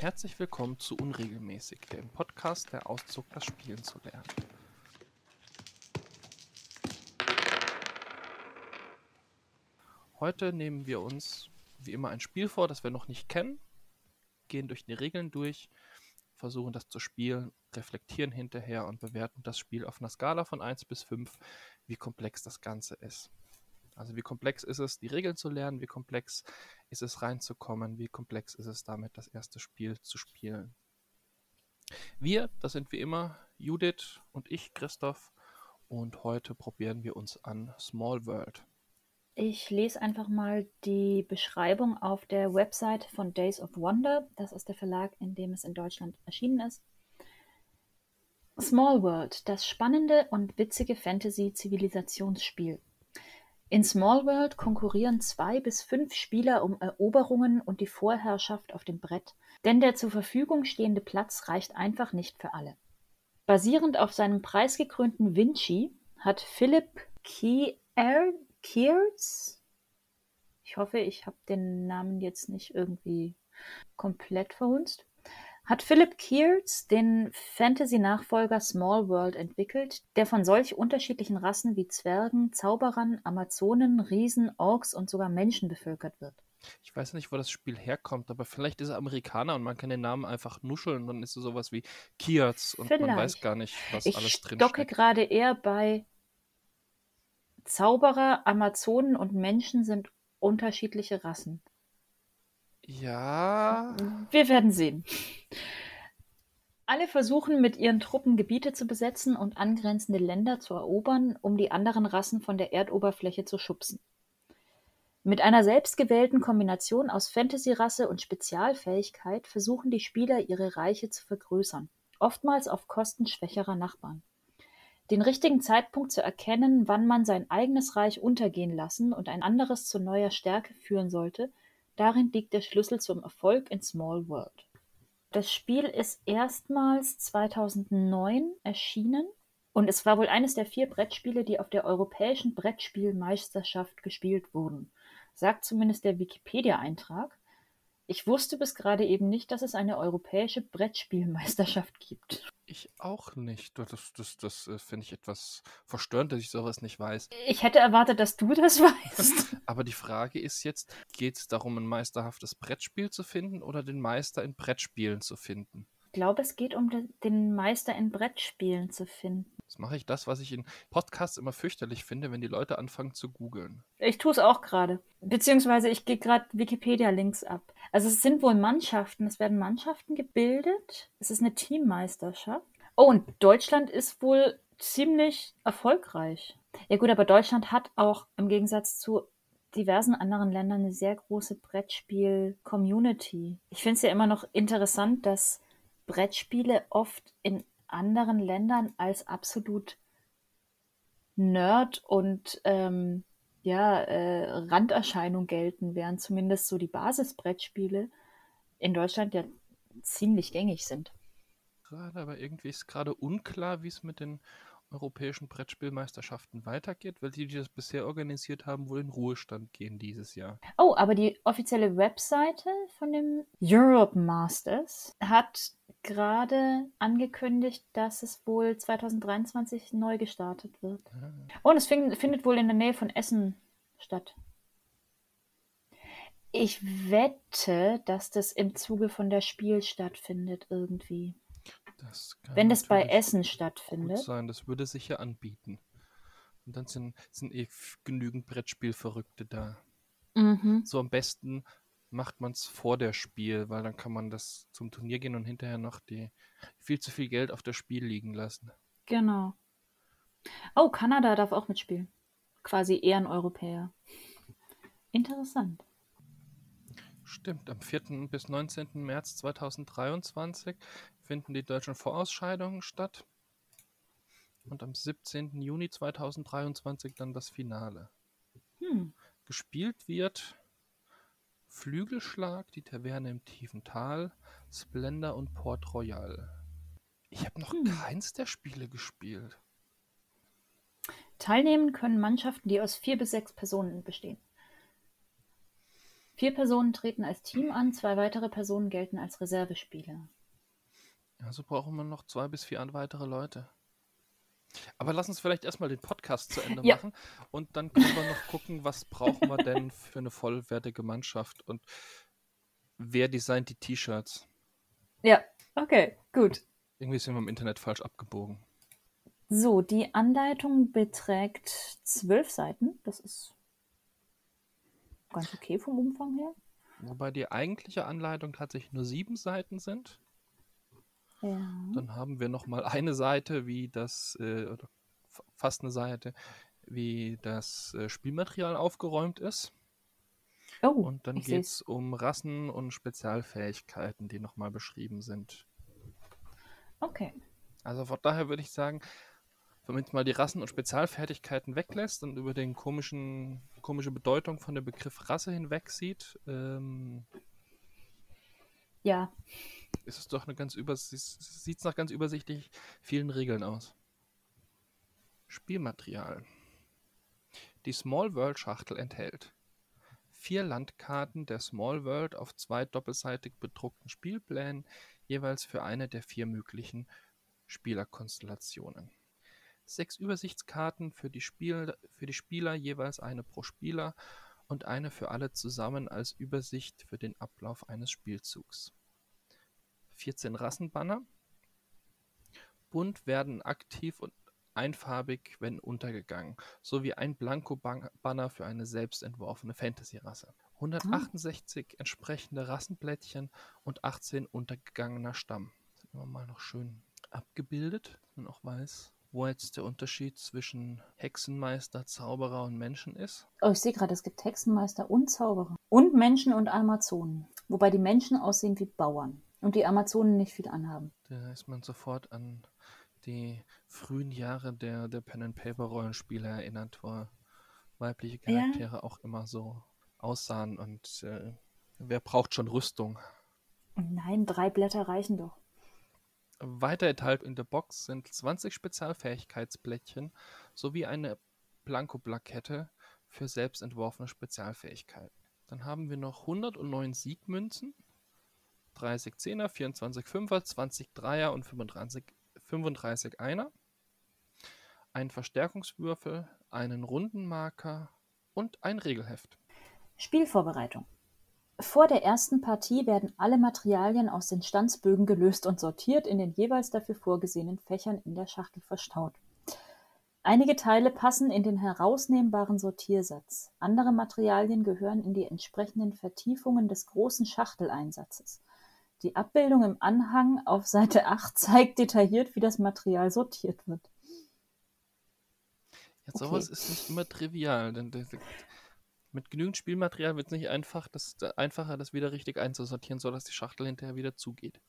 Herzlich willkommen zu Unregelmäßig, dem Podcast, der Auszug, das Spielen zu lernen. Heute nehmen wir uns wie immer ein Spiel vor, das wir noch nicht kennen, gehen durch die Regeln durch, versuchen das zu spielen, reflektieren hinterher und bewerten das Spiel auf einer Skala von 1 bis 5, wie komplex das Ganze ist. Also wie komplex ist es, die Regeln zu lernen, wie komplex ist es reinzukommen, wie komplex ist es damit, das erste Spiel zu spielen. Wir, das sind wie immer Judith und ich, Christoph, und heute probieren wir uns an Small World. Ich lese einfach mal die Beschreibung auf der Website von Days of Wonder. Das ist der Verlag, in dem es in Deutschland erschienen ist. Small World, das spannende und witzige Fantasy-Zivilisationsspiel. In Small World konkurrieren zwei bis fünf Spieler um Eroberungen und die Vorherrschaft auf dem Brett, denn der zur Verfügung stehende Platz reicht einfach nicht für alle. Basierend auf seinem preisgekrönten Vinci hat Philip Kears, ich hoffe, ich habe den Namen jetzt nicht irgendwie komplett verhunzt, hat Philip Kears den Fantasy-Nachfolger Small World entwickelt, der von solch unterschiedlichen Rassen wie Zwergen, Zauberern, Amazonen, Riesen, Orks und sogar Menschen bevölkert wird. Ich weiß nicht, wo das Spiel herkommt, aber vielleicht ist er Amerikaner und man kann den Namen einfach nuscheln und dann ist es sowas wie Kiaz und Vielleicht. man weiß gar nicht, was Ich alles drin stocke steckt. gerade eher bei Zauberer, Amazonen und Menschen sind unterschiedliche Rassen. Ja, Wir werden sehen. Alle versuchen mit ihren Truppen Gebiete zu besetzen und angrenzende Länder zu erobern, um die anderen Rassen von der Erdoberfläche zu schubsen. Mit einer selbstgewählten Kombination aus Fantasy-Rasse und Spezialfähigkeit versuchen die Spieler ihre Reiche zu vergrößern, oftmals auf Kosten schwächerer Nachbarn. Den richtigen Zeitpunkt zu erkennen, wann man sein eigenes Reich untergehen lassen und ein anderes zu neuer Stärke führen sollte, darin liegt der Schlüssel zum Erfolg in Small World. Das Spiel ist erstmals 2009 erschienen und es war wohl eines der vier Brettspiele, die auf der Europäischen Brettspielmeisterschaft gespielt wurden, sagt zumindest der Wikipedia-Eintrag. Ich wusste bis gerade eben nicht, dass es eine europäische Brettspielmeisterschaft gibt. ich auch nicht. Das, das, das äh, finde ich etwas verstörend, dass ich sowas nicht weiß. Ich hätte erwartet, dass du das weißt. Aber die Frage ist jetzt, geht es darum, ein meisterhaftes Brettspiel zu finden oder den Meister in Brettspielen zu finden? Ich glaube, es geht um de- den Meister in Brettspielen zu finden. Jetzt mache ich das, was ich in Podcasts immer fürchterlich finde, wenn die Leute anfangen zu googeln. Ich tue es auch gerade. Beziehungsweise ich gehe gerade Wikipedia-Links ab. Also es sind wohl Mannschaften. Es werden Mannschaften gebildet. Es ist eine Teammeisterschaft. Oh, und Deutschland ist wohl ziemlich erfolgreich. Ja gut, aber Deutschland hat auch im Gegensatz zu diversen anderen Ländern eine sehr große Brettspiel-Community. Ich finde es ja immer noch interessant, dass Brettspiele oft in anderen Ländern als absolut Nerd und ähm, ja, äh, Randerscheinung gelten, während zumindest so die Basisbrettspiele in Deutschland ja ziemlich gängig sind. Gerade, aber irgendwie ist gerade unklar, wie es mit den europäischen Brettspielmeisterschaften weitergeht, weil die, die das bisher organisiert haben, wohl in Ruhestand gehen dieses Jahr. Oh, aber die offizielle Webseite von dem Europe Masters hat gerade angekündigt, dass es wohl 2023 neu gestartet wird. Ah. Und es fing, findet wohl in der Nähe von Essen statt. Ich wette, dass das im Zuge von der Spiel stattfindet irgendwie. Das Wenn das bei Essen gut stattfindet. sein, das würde sich ja anbieten. Und dann sind, sind eh genügend Brettspielverrückte da. Mhm. So am besten macht man es vor der Spiel, weil dann kann man das zum Turnier gehen und hinterher noch die viel zu viel Geld auf das Spiel liegen lassen. Genau. Oh, Kanada darf auch mitspielen. Quasi Ehreneuropäer. Interessant. Stimmt, am 4. bis 19. März 2023 finden die deutschen Vorausscheidungen statt. Und am 17. Juni 2023 dann das Finale. Hm. Gespielt wird Flügelschlag, die Taverne im tiefen Tal, Splendor und Port Royal. Ich habe noch Hm. keins der Spiele gespielt. Teilnehmen können Mannschaften, die aus vier bis sechs Personen bestehen. Vier Personen treten als Team an, zwei weitere Personen gelten als Reservespieler. Also brauchen wir noch zwei bis vier weitere Leute. Aber lass uns vielleicht erstmal den Podcast zu Ende Ja. machen und dann können wir noch gucken, was brauchen wir denn für eine vollwertige Mannschaft und wer designt die T-Shirts. Ja, okay, gut. Irgendwie sind wir im Internet falsch abgebogen. So, die Anleitung beträgt zwölf Seiten. Das ist ganz okay vom Umfang her. Wobei die eigentliche Anleitung tatsächlich nur sieben Seiten sind. Ja. Dann haben wir noch mal eine Seite, wie das, äh, fast eine Seite, wie das äh, Spielmaterial aufgeräumt ist. Oh, Und dann geht es um Rassen und Spezialfähigkeiten, die nochmal beschrieben sind. Okay. Also von daher würde ich sagen, wenn man jetzt mal die Rassen und Spezialfertigkeiten weglässt und über den komischen, komische Bedeutung von dem Begriff Rasse hinweg sieht, ähm, Ja, ist es doch eine ganz über sieht es nach ganz übersichtlich vielen Regeln aus. Spielmaterial. Die Small World Schachtel enthält vier Landkarten der Small World auf zwei doppelseitig bedruckten Spielplänen, jeweils für eine der vier möglichen Spielerkonstellationen. Sechs Übersichtskarten für die, Spiel für die Spieler, jeweils eine pro Spieler und eine für alle zusammen als Übersicht für den Ablauf eines Spielzugs. 14 Rassenbanner. Bunt werden aktiv und einfarbig, wenn untergegangen, sowie ein Blanko-Banner für eine selbst entworfene Fantasy-Rasse. 168 entsprechende Rassenblättchen und 18 untergegangener Stamm. Sind immer mal noch schön abgebildet, dass man auch weiß, wo jetzt der Unterschied zwischen Hexenmeister, Zauberer und Menschen ist. Oh, ich sehe gerade, es gibt Hexenmeister und Zauberer. Und Menschen und Amazonen. Wobei die Menschen aussehen wie Bauern. Und die Amazonen nicht viel anhaben. Da ist man sofort an die frühen Jahre der, der Pen-and-Paper-Rollenspiele erinnert, wo weibliche Ja. Charaktere auch immer so aussahen und äh, wer braucht schon Rüstung? Nein, drei Blätter reichen doch. Weiter enthalten in der Box sind 20 Spezialfähigkeitsblättchen sowie eine Blankoplakette für selbst entworfene Spezialfähigkeiten. Dann haben wir noch 109 Siegmünzen, 30 Zehner, 24 Fünfer, 20 Dreier und 35, 35 Einer, einen Verstärkungswürfel, einen Rundenmarker und ein Regelheft. Spielvorbereitung. Vor der ersten Partie werden alle Materialien aus den Stanzbögen gelöst und sortiert in den jeweils dafür vorgesehenen Fächern in der Schachtel verstaut. Einige Teile passen in den herausnehmbaren Sortiersatz. Andere Materialien gehören in die entsprechenden Vertiefungen des großen Schachteleinsatzes. Die Abbildung im Anhang auf Seite 8 zeigt detailliert, wie das Material sortiert wird. Ja, Okay. sowas ist nicht immer trivial, denn das- mit genügend Spielmaterial wird es nicht einfach, das, einfacher, das wieder richtig einzusortieren, sodass die Schachtel hinterher wieder zugeht.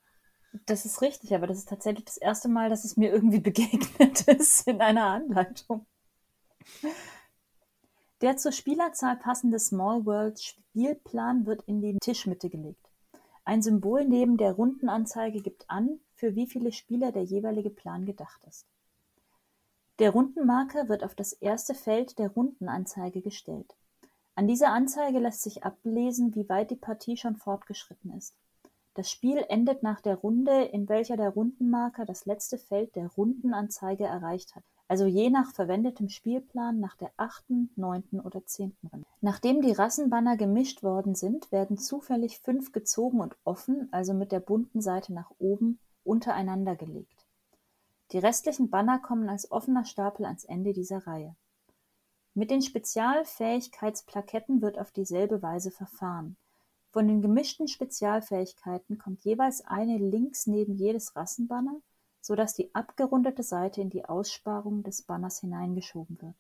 Das ist richtig, aber das ist tatsächlich das erste Mal, dass es mir irgendwie begegnet ist in einer Anleitung. Der zur Spielerzahl passende Small World Spielplan wird in die Tischmitte gelegt. Ein Symbol neben der Rundenanzeige gibt an, für wie viele Spieler der jeweilige Plan gedacht ist. Der Rundenmarker wird auf das erste Feld der Rundenanzeige gestellt. An dieser Anzeige lässt sich ablesen, wie weit die Partie schon fortgeschritten ist. Das Spiel endet nach der Runde, in welcher der Rundenmarker das letzte Feld der Rundenanzeige erreicht hat, also je nach verwendetem Spielplan nach der achten, neunten oder zehnten Runde. Nachdem die Rassenbanner gemischt worden sind, werden zufällig fünf gezogen und offen, also mit der bunten Seite nach oben, untereinander gelegt. Die restlichen Banner kommen als offener Stapel ans Ende dieser Reihe. Mit den Spezialfähigkeitsplaketten wird auf dieselbe Weise verfahren. Von den gemischten Spezialfähigkeiten kommt jeweils eine links neben jedes Rassenbanner, sodass die abgerundete Seite in die Aussparung des Banners hineingeschoben wird.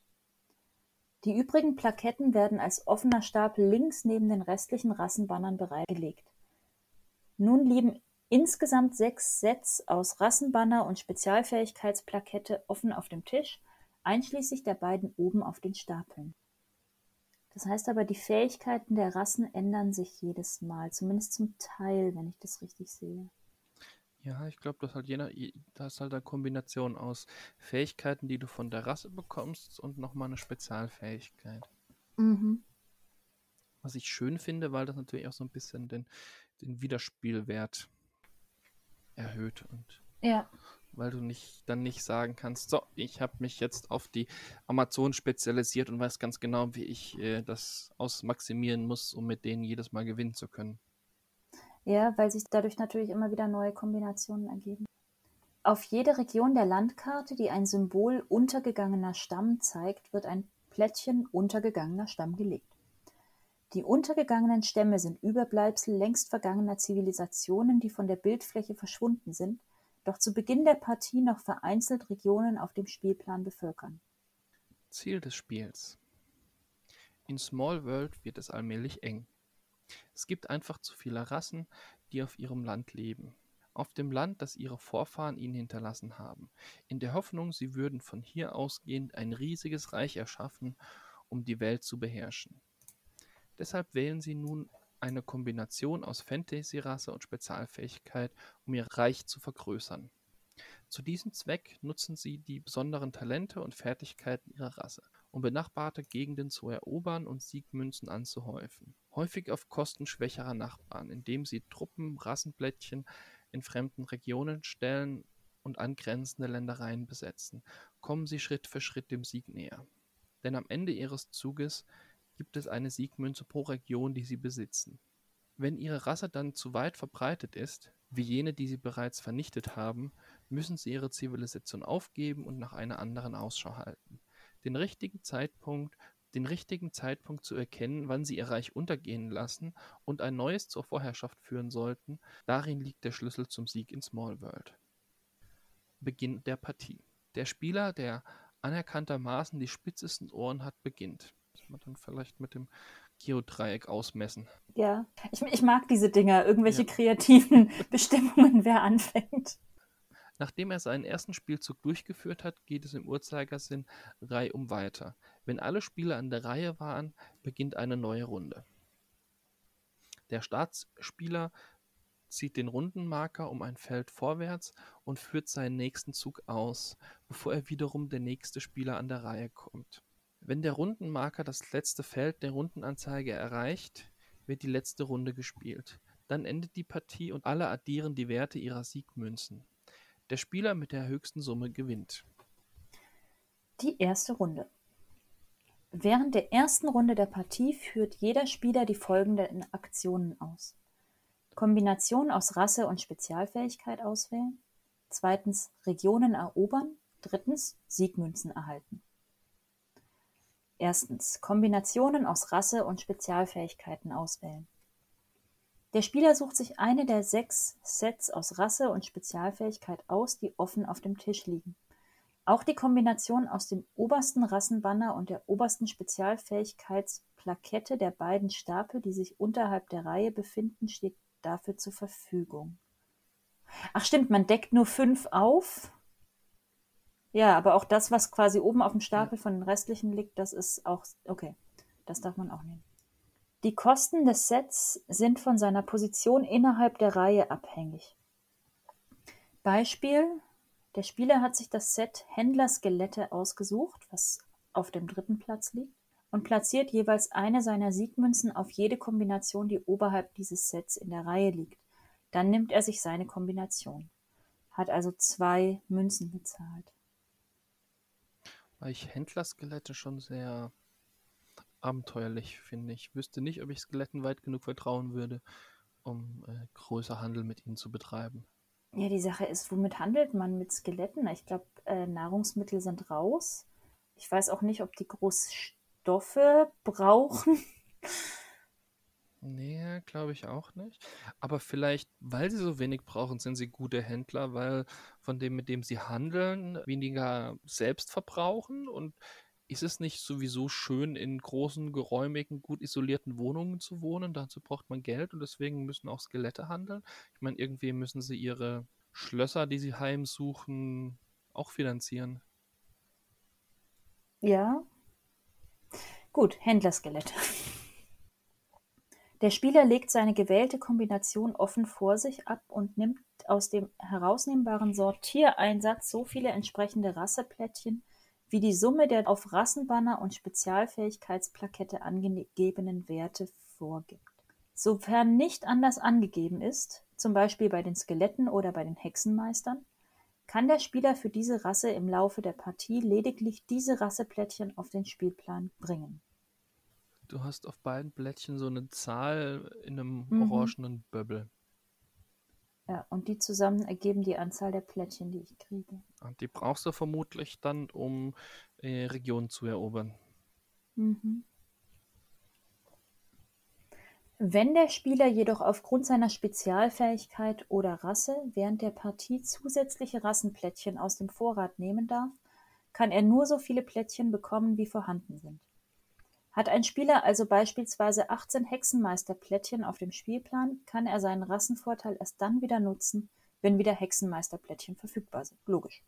Die übrigen Plaketten werden als offener Stapel links neben den restlichen Rassenbannern bereitgelegt. Nun liegen insgesamt sechs Sets aus Rassenbanner und Spezialfähigkeitsplakette offen auf dem Tisch, einschließlich der beiden oben auf den Stapeln. Das heißt aber, die Fähigkeiten der Rassen ändern sich jedes Mal, zumindest zum Teil, wenn ich das richtig sehe. Ja, ich glaube, das, halt das ist halt eine Kombination aus Fähigkeiten, die du von der Rasse bekommst und nochmal eine Spezialfähigkeit. Mhm. Was ich schön finde, weil das natürlich auch so ein bisschen den, den Wiederspielwert erhöht und Ja. Weil du nicht dann nicht sagen kannst, so, ich habe mich jetzt auf die Amazon spezialisiert und weiß ganz genau, wie ich äh, das ausmaximieren muss, um mit denen jedes Mal gewinnen zu können. Ja, weil sich dadurch natürlich immer wieder neue Kombinationen ergeben. Auf jede Region der Landkarte, die ein Symbol untergegangener Stamm zeigt, wird ein Plättchen untergegangener Stamm gelegt. Die untergegangenen Stämme sind Überbleibsel längst vergangener Zivilisationen, die von der Bildfläche verschwunden sind, doch zu Beginn der Partie noch vereinzelt Regionen auf dem Spielplan bevölkern. Ziel des Spiels. In Small World wird es allmählich eng. Es gibt einfach zu viele Rassen, die auf ihrem Land leben. Auf dem Land, das ihre Vorfahren ihnen hinterlassen haben. In der Hoffnung, sie würden von hier ausgehend ein riesiges Reich erschaffen, um die Welt zu beherrschen. Deshalb wählen sie nun eine Kombination aus Fantasy-Rasse und Spezialfähigkeit, um ihr Reich zu vergrößern. Zu diesem Zweck nutzen sie die besonderen Talente und Fertigkeiten ihrer Rasse, um benachbarte Gegenden zu erobern und Siegmünzen anzuhäufen. Häufig auf Kosten schwächerer Nachbarn, indem sie Truppen, Rassenblättchen in fremden Regionen stellen und angrenzende Ländereien besetzen, kommen sie Schritt für Schritt dem Sieg näher. Denn am Ende ihres Zuges gibt es eine Siegmünze pro Region, die sie besitzen. Wenn ihre Rasse dann zu weit verbreitet ist, wie jene, die sie bereits vernichtet haben, müssen sie ihre Zivilisation aufgeben und nach einer anderen Ausschau halten. Den richtigen Zeitpunkt, den richtigen Zeitpunkt zu erkennen, wann sie ihr Reich untergehen lassen und ein neues zur Vorherrschaft führen sollten, darin liegt der Schlüssel zum Sieg in Small World. Beginn der Partie. Der Spieler, der anerkanntermaßen die spitzesten Ohren hat, beginnt man dann vielleicht mit dem Geodreieck ausmessen. Ja, ich, ich mag diese Dinger, irgendwelche ja. kreativen Bestimmungen, wer anfängt. Nachdem er seinen ersten Spielzug durchgeführt hat, geht es im Uhrzeigersinn reihum weiter. Wenn alle Spieler an der Reihe waren, beginnt eine neue Runde. Der Startspieler zieht den Rundenmarker um ein Feld vorwärts und führt seinen nächsten Zug aus, bevor er wiederum der nächste Spieler an der Reihe kommt. Wenn der Rundenmarker das letzte Feld der Rundenanzeige erreicht, wird die letzte Runde gespielt. Dann endet die Partie und alle addieren die Werte ihrer Siegmünzen. Der Spieler mit der höchsten Summe gewinnt. Die erste Runde. Während der ersten Runde der Partie führt jeder Spieler die folgenden Aktionen aus. Kombination aus Rasse und Spezialfähigkeit auswählen. Zweitens Regionen erobern. Drittens Siegmünzen erhalten. Erstens Kombinationen aus Rasse und Spezialfähigkeiten auswählen. Der Spieler sucht sich eine der sechs Sets aus Rasse und Spezialfähigkeit aus, die offen auf dem Tisch liegen. Auch die Kombination aus dem obersten Rassenbanner und der obersten Spezialfähigkeitsplakette der beiden Stapel, die sich unterhalb der Reihe befinden, steht dafür zur Verfügung. Ach stimmt, man deckt nur fünf auf ja, aber auch das, was quasi oben auf dem Stapel von den restlichen liegt, das ist auch okay. Das darf man auch nehmen. Die Kosten des Sets sind von seiner Position innerhalb der Reihe abhängig. Beispiel: Der Spieler hat sich das Set Händlerskelette ausgesucht, was auf dem dritten Platz liegt, und platziert jeweils eine seiner Siegmünzen auf jede Kombination, die oberhalb dieses Sets in der Reihe liegt. Dann nimmt er sich seine Kombination. Hat also zwei Münzen bezahlt weil ich Händlerskelette schon sehr abenteuerlich finde. Ich wüsste nicht, ob ich Skeletten weit genug vertrauen würde, um äh, größer Handel mit ihnen zu betreiben. Ja, die Sache ist, womit handelt man mit Skeletten? Ich glaube, äh, Nahrungsmittel sind raus. Ich weiß auch nicht, ob die groß Stoffe brauchen. Nee, glaube ich auch nicht. Aber vielleicht, weil sie so wenig brauchen, sind sie gute Händler, weil von dem, mit dem sie handeln, weniger selbst verbrauchen und ist es nicht sowieso schön, in großen, geräumigen, gut isolierten Wohnungen zu wohnen? Dazu braucht man Geld und deswegen müssen auch Skelette handeln. Ich meine, irgendwie müssen sie ihre Schlösser, die sie heimsuchen, auch finanzieren. Ja. Gut, Händlerskelette. Der Spieler legt seine gewählte Kombination offen vor sich ab und nimmt aus dem herausnehmbaren Sortiereinsatz so viele entsprechende Rasseplättchen, wie die Summe der auf Rassenbanner und Spezialfähigkeitsplakette angegebenen Werte vorgibt. Sofern nicht anders angegeben ist, zum Beispiel bei den Skeletten oder bei den Hexenmeistern, kann der Spieler für diese Rasse im Laufe der Partie lediglich diese Rasseplättchen auf den Spielplan bringen. Du hast auf beiden Blättchen so eine Zahl in einem mhm. orangenen Böbbel. Ja, und die zusammen ergeben die Anzahl der Plättchen, die ich kriege. Und die brauchst du vermutlich dann, um äh, Regionen zu erobern. Mhm. Wenn der Spieler jedoch aufgrund seiner Spezialfähigkeit oder Rasse während der Partie zusätzliche Rassenplättchen aus dem Vorrat nehmen darf, kann er nur so viele Plättchen bekommen, wie vorhanden sind. Hat ein Spieler also beispielsweise 18 Hexenmeisterplättchen auf dem Spielplan, kann er seinen Rassenvorteil erst dann wieder nutzen, wenn wieder Hexenmeisterplättchen verfügbar sind. Logisch.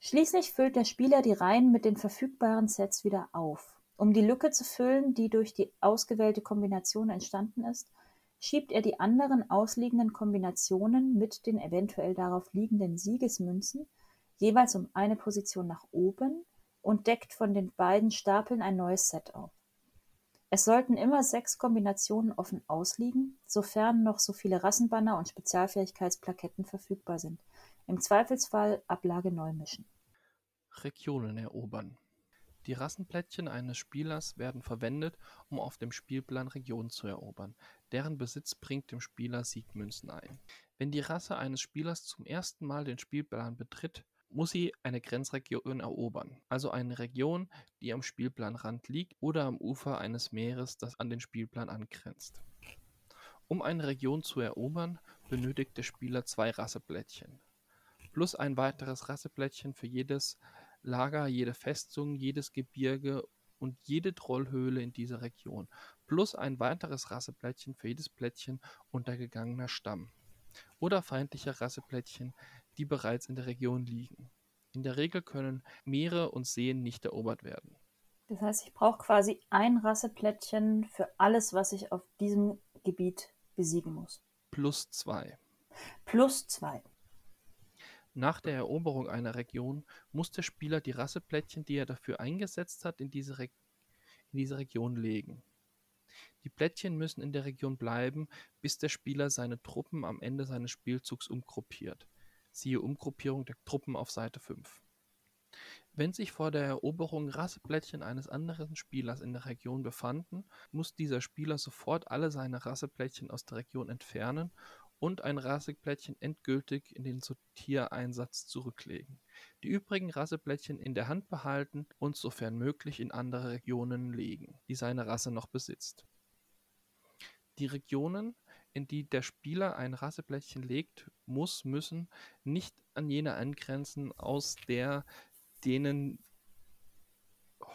Schließlich füllt der Spieler die Reihen mit den verfügbaren Sets wieder auf. Um die Lücke zu füllen, die durch die ausgewählte Kombination entstanden ist, schiebt er die anderen ausliegenden Kombinationen mit den eventuell darauf liegenden Siegesmünzen jeweils um eine Position nach oben und deckt von den beiden Stapeln ein neues Set auf. Es sollten immer sechs Kombinationen offen ausliegen, sofern noch so viele Rassenbanner und Spezialfähigkeitsplaketten verfügbar sind. Im Zweifelsfall Ablage neu mischen. Regionen erobern. Die Rassenplättchen eines Spielers werden verwendet, um auf dem Spielplan Regionen zu erobern. Deren Besitz bringt dem Spieler Siegmünzen ein. Wenn die Rasse eines Spielers zum ersten Mal den Spielplan betritt, muss sie eine Grenzregion erobern, also eine Region, die am Spielplanrand liegt oder am Ufer eines Meeres, das an den Spielplan angrenzt. Um eine Region zu erobern, benötigt der Spieler zwei Rasseplättchen, plus ein weiteres Rasseplättchen für jedes Lager, jede Festung, jedes Gebirge und jede Trollhöhle in dieser Region, plus ein weiteres Rasseplättchen für jedes Plättchen untergegangener Stamm oder feindlicher Rasseplättchen, die bereits in der Region liegen. In der Regel können Meere und Seen nicht erobert werden. Das heißt, ich brauche quasi ein Rasseplättchen für alles, was ich auf diesem Gebiet besiegen muss. Plus zwei. Plus zwei. Nach der Eroberung einer Region muss der Spieler die Rasseplättchen, die er dafür eingesetzt hat, in diese, Re in diese Region legen. Die Plättchen müssen in der Region bleiben, bis der Spieler seine Truppen am Ende seines Spielzugs umgruppiert. Siehe Umgruppierung der Truppen auf Seite 5. Wenn sich vor der Eroberung Rasseplättchen eines anderen Spielers in der Region befanden, muss dieser Spieler sofort alle seine Rasseplättchen aus der Region entfernen und ein Rasseplättchen endgültig in den Sortiereinsatz zurücklegen. Die übrigen Rasseplättchen in der Hand behalten und sofern möglich in andere Regionen legen, die seine Rasse noch besitzt. Die Regionen, in die der Spieler ein Rasseplättchen legt, muss, müssen nicht an jene angrenzen, aus der denen. Oh,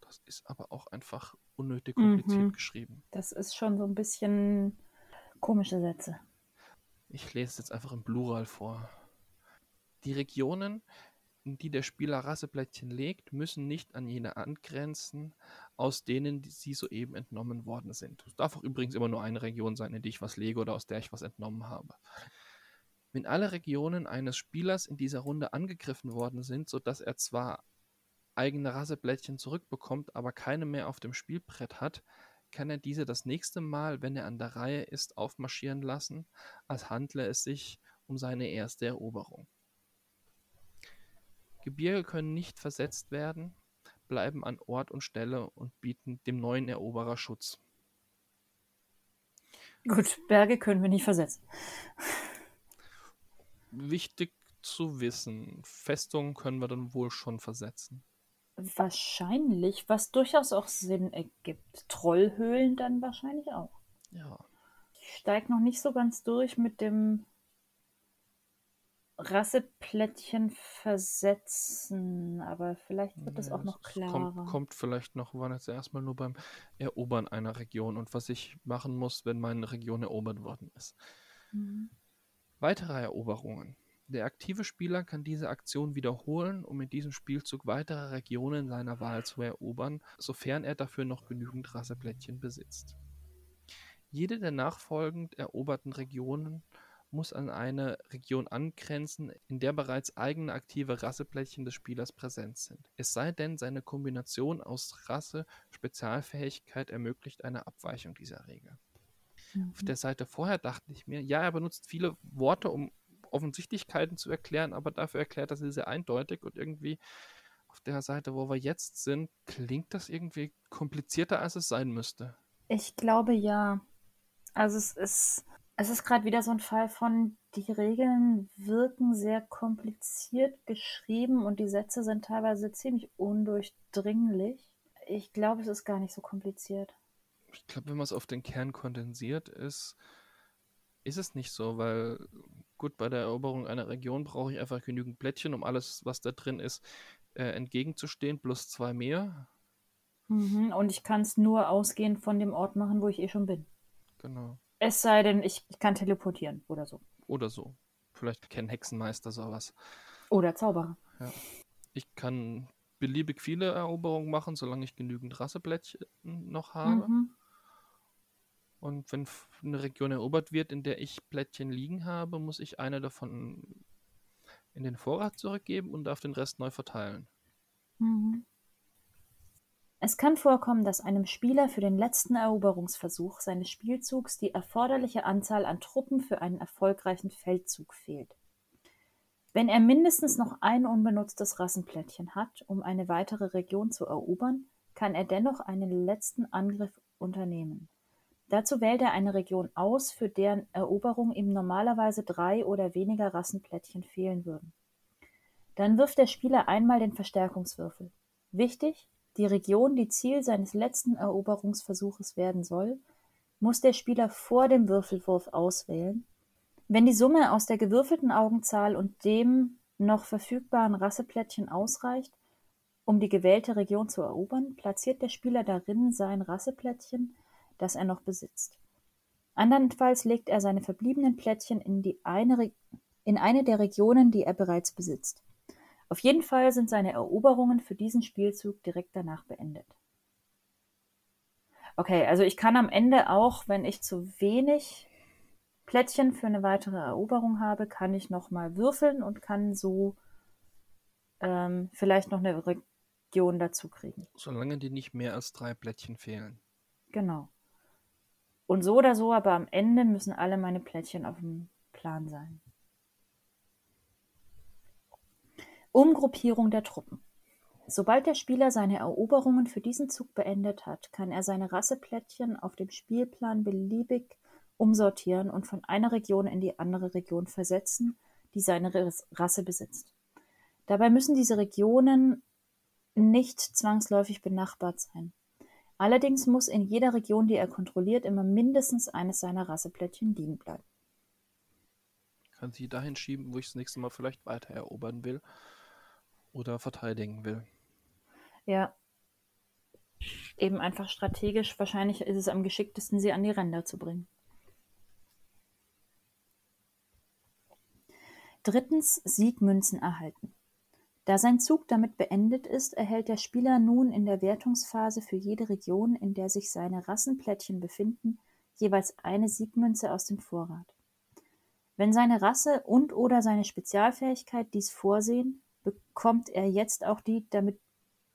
das ist aber auch einfach unnötig kompliziert mhm. geschrieben. Das ist schon so ein bisschen komische Sätze. Ich lese es jetzt einfach im Plural vor. Die Regionen, in die der Spieler Rasseplättchen legt, müssen nicht an jene angrenzen, aus denen sie soeben entnommen worden sind. Es darf auch übrigens immer nur eine Region sein, in die ich was lege oder aus der ich was entnommen habe. Wenn alle Regionen eines Spielers in dieser Runde angegriffen worden sind, sodass er zwar eigene Rasseplättchen zurückbekommt, aber keine mehr auf dem Spielbrett hat, kann er diese das nächste Mal, wenn er an der Reihe ist, aufmarschieren lassen, als handle es sich um seine erste Eroberung. Gebirge können nicht versetzt werden, bleiben an Ort und Stelle und bieten dem neuen Eroberer Schutz. Gut, Berge können wir nicht versetzen. Wichtig zu wissen, Festungen können wir dann wohl schon versetzen. Wahrscheinlich, was durchaus auch Sinn ergibt. Trollhöhlen dann wahrscheinlich auch. Ja. Ich steige noch nicht so ganz durch mit dem Rasseplättchen versetzen, aber vielleicht wird das ja, auch noch klarer. Kommt, kommt vielleicht noch, waren jetzt erstmal nur beim Erobern einer Region und was ich machen muss, wenn meine Region erobert worden ist. Mhm. Weitere Eroberungen. Der aktive Spieler kann diese Aktion wiederholen, um in diesem Spielzug weitere Regionen seiner Wahl zu erobern, sofern er dafür noch genügend Rasseplättchen besitzt. Jede der nachfolgend eroberten Regionen muss an eine Region angrenzen, in der bereits eigene aktive Rasseplättchen des Spielers präsent sind. Es sei denn, seine Kombination aus Rasse, Spezialfähigkeit ermöglicht eine Abweichung dieser Regel. Mhm. Auf der Seite vorher dachte ich mir, ja, er benutzt viele Worte, um Offensichtlichkeiten zu erklären, aber dafür erklärt er sie sehr eindeutig und irgendwie auf der Seite, wo wir jetzt sind, klingt das irgendwie komplizierter, als es sein müsste. Ich glaube ja. Also es ist, es ist gerade wieder so ein Fall von, die Regeln wirken sehr kompliziert geschrieben und die Sätze sind teilweise ziemlich undurchdringlich. Ich glaube, es ist gar nicht so kompliziert. Ich glaube, wenn man es auf den Kern kondensiert, ist, ist es nicht so, weil gut, bei der Eroberung einer Region brauche ich einfach genügend Blättchen, um alles, was da drin ist, äh, entgegenzustehen, plus zwei mehr. Mhm, und ich kann es nur ausgehend von dem Ort machen, wo ich eh schon bin. Genau. Es sei denn, ich, ich kann teleportieren oder so. Oder so. Vielleicht kennen Hexenmeister sowas. Oder Zauberer. Ja. Ich kann beliebig viele Eroberungen machen, solange ich genügend Rasseblättchen noch habe. Mhm. Und wenn eine Region erobert wird, in der ich Plättchen liegen habe, muss ich eine davon in den Vorrat zurückgeben und darf den Rest neu verteilen. Mhm. Es kann vorkommen, dass einem Spieler für den letzten Eroberungsversuch seines Spielzugs die erforderliche Anzahl an Truppen für einen erfolgreichen Feldzug fehlt. Wenn er mindestens noch ein unbenutztes Rassenplättchen hat, um eine weitere Region zu erobern, kann er dennoch einen letzten Angriff unternehmen. Dazu wählt er eine Region aus, für deren Eroberung ihm normalerweise drei oder weniger Rassenplättchen fehlen würden. Dann wirft der Spieler einmal den Verstärkungswürfel. Wichtig, die Region, die Ziel seines letzten Eroberungsversuches werden soll, muss der Spieler vor dem Würfelwurf auswählen. Wenn die Summe aus der gewürfelten Augenzahl und dem noch verfügbaren Rasseplättchen ausreicht, um die gewählte Region zu erobern, platziert der Spieler darin sein Rasseplättchen das er noch besitzt. Andernfalls legt er seine verbliebenen Plättchen in, eine, in eine der Regionen, die er bereits besitzt. Auf jeden Fall sind seine Eroberungen für diesen Spielzug direkt danach beendet. Okay, also ich kann am Ende auch, wenn ich zu wenig Plättchen für eine weitere Eroberung habe, kann ich nochmal würfeln und kann so ähm, vielleicht noch eine Region dazu kriegen. Solange die nicht mehr als drei Plättchen fehlen. Genau. Und so oder so, aber am Ende müssen alle meine Plättchen auf dem Plan sein. Umgruppierung der Truppen. Sobald der Spieler seine Eroberungen für diesen Zug beendet hat, kann er seine Rasseplättchen auf dem Spielplan beliebig umsortieren und von einer Region in die andere Region versetzen, die seine Rasse besitzt. Dabei müssen diese Regionen nicht zwangsläufig benachbart sein. Allerdings muss in jeder Region, die er kontrolliert, immer mindestens eines seiner Rasseplättchen liegen bleiben. Kann sie dahin schieben, wo ich das nächste Mal vielleicht weiter erobern will oder verteidigen will. Ja. Eben einfach strategisch. Wahrscheinlich ist es am geschicktesten, sie an die Ränder zu bringen. Drittens Siegmünzen erhalten. Da sein Zug damit beendet ist, erhält der Spieler nun in der Wertungsphase für jede Region, in der sich seine Rassenplättchen befinden, jeweils eine Siegmünze aus dem Vorrat. Wenn seine Rasse und/oder seine Spezialfähigkeit dies vorsehen, bekommt er jetzt auch die damit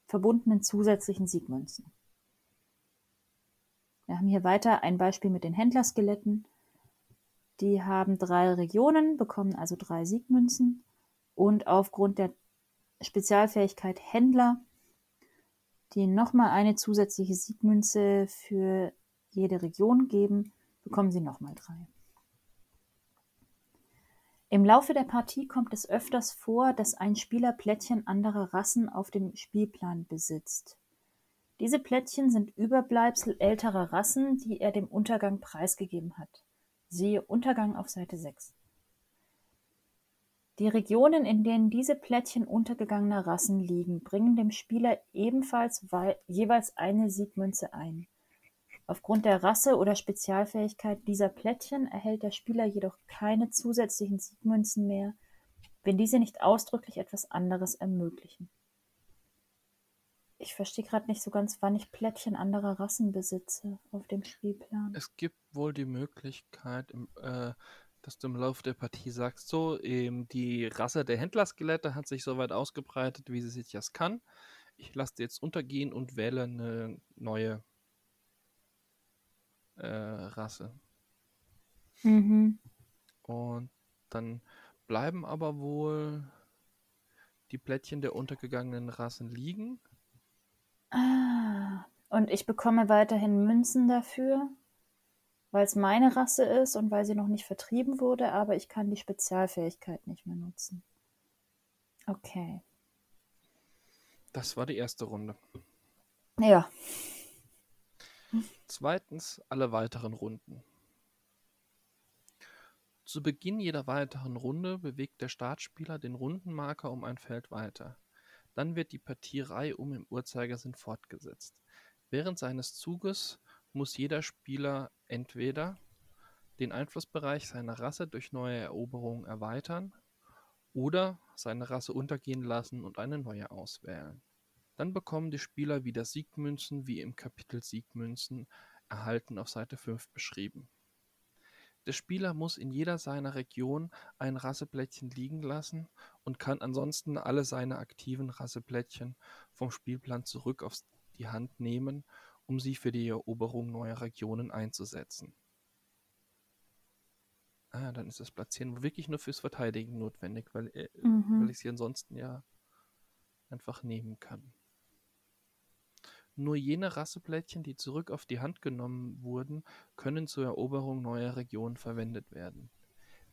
verbundenen zusätzlichen Siegmünzen. Wir haben hier weiter ein Beispiel mit den Händlerskeletten. Die haben drei Regionen, bekommen also drei Siegmünzen und aufgrund der Spezialfähigkeit Händler, die nochmal eine zusätzliche Siegmünze für jede Region geben, bekommen sie nochmal drei. Im Laufe der Partie kommt es öfters vor, dass ein Spieler Plättchen anderer Rassen auf dem Spielplan besitzt. Diese Plättchen sind Überbleibsel älterer Rassen, die er dem Untergang preisgegeben hat. Siehe Untergang auf Seite 6. Die Regionen, in denen diese Plättchen untergegangener Rassen liegen, bringen dem Spieler ebenfalls jeweils eine Siegmünze ein. Aufgrund der Rasse oder Spezialfähigkeit dieser Plättchen erhält der Spieler jedoch keine zusätzlichen Siegmünzen mehr, wenn diese nicht ausdrücklich etwas anderes ermöglichen. Ich verstehe gerade nicht so ganz, wann ich Plättchen anderer Rassen besitze auf dem Spielplan. Es gibt wohl die Möglichkeit, im, äh, dass du im Laufe der Partie sagst, so, ähm, die Rasse der Händlerskelette hat sich so weit ausgebreitet, wie sie sich das kann. Ich lasse jetzt untergehen und wähle eine neue äh, Rasse. Mhm. Und dann bleiben aber wohl die Plättchen der untergegangenen Rassen liegen. Ah, und ich bekomme weiterhin Münzen dafür, weil es meine Rasse ist und weil sie noch nicht vertrieben wurde, aber ich kann die Spezialfähigkeit nicht mehr nutzen. Okay. Das war die erste Runde. Ja. Zweitens alle weiteren Runden. Zu Beginn jeder weiteren Runde bewegt der Startspieler den Rundenmarker um ein Feld weiter. Dann wird die Partie reihum im Uhrzeigersinn fortgesetzt. Während seines Zuges muss jeder Spieler entweder den Einflussbereich seiner Rasse durch neue Eroberungen erweitern oder seine Rasse untergehen lassen und eine neue auswählen. Dann bekommen die Spieler wieder Siegmünzen wie im Kapitel Siegmünzen erhalten auf Seite 5 beschrieben. Der Spieler muss in jeder seiner Region ein Rasseplättchen liegen lassen und kann ansonsten alle seine aktiven Rasseplättchen vom Spielplan zurück auf die Hand nehmen, um sie für die Eroberung neuer Regionen einzusetzen. Ah, dann ist das Platzieren wirklich nur fürs Verteidigen notwendig, weil, äh, Mhm. weil ich sie ansonsten ja einfach nehmen kann. Nur jene Rasseplättchen, die zurück auf die Hand genommen wurden, können zur Eroberung neuer Regionen verwendet werden.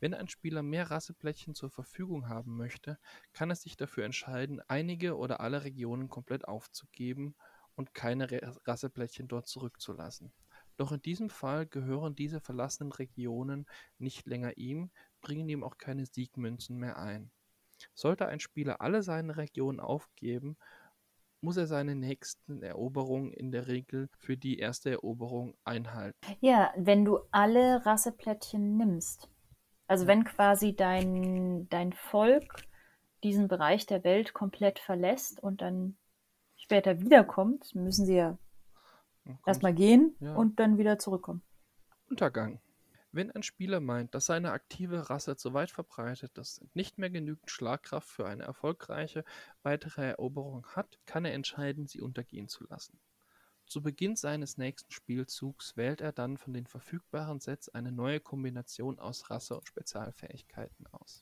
Wenn ein Spieler mehr Rasseplättchen zur Verfügung haben möchte, kann er sich dafür entscheiden, einige oder alle Regionen komplett aufzugeben und keine Rasseplättchen dort zurückzulassen. Doch in diesem Fall gehören diese verlassenen Regionen nicht länger ihm, bringen ihm auch keine Siegmünzen mehr ein. Sollte ein Spieler alle seine Regionen aufgeben, muss er seine nächsten Eroberungen in der Regel für die erste Eroberung einhalten. Ja, wenn du alle Rasseplättchen nimmst, also wenn quasi dein, dein Volk diesen Bereich der Welt komplett verlässt und dann später wiederkommt, müssen sie ja erstmal gehen ja. und dann wieder zurückkommen. Untergang. Wenn ein Spieler meint, dass seine aktive Rasse zu weit verbreitet ist und nicht mehr genügend Schlagkraft für eine erfolgreiche weitere Eroberung hat, kann er entscheiden, sie untergehen zu lassen. Zu Beginn seines nächsten Spielzugs wählt er dann von den verfügbaren Sets eine neue Kombination aus Rasse und Spezialfähigkeiten aus.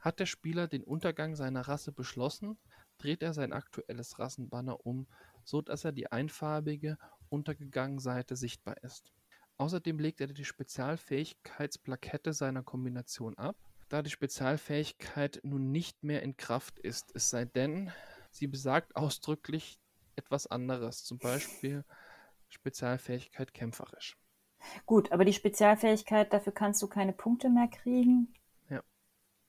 Hat der Spieler den Untergang seiner Rasse beschlossen, dreht er sein aktuelles Rassenbanner um, so dass er die einfarbige untergegangen Seite sichtbar ist. Außerdem legt er die Spezialfähigkeitsplakette seiner Kombination ab, da die Spezialfähigkeit nun nicht mehr in Kraft ist, es sei denn, sie besagt ausdrücklich etwas anderes, zum Beispiel Spezialfähigkeit kämpferisch. Gut, aber die Spezialfähigkeit, dafür kannst du keine Punkte mehr kriegen. Ja.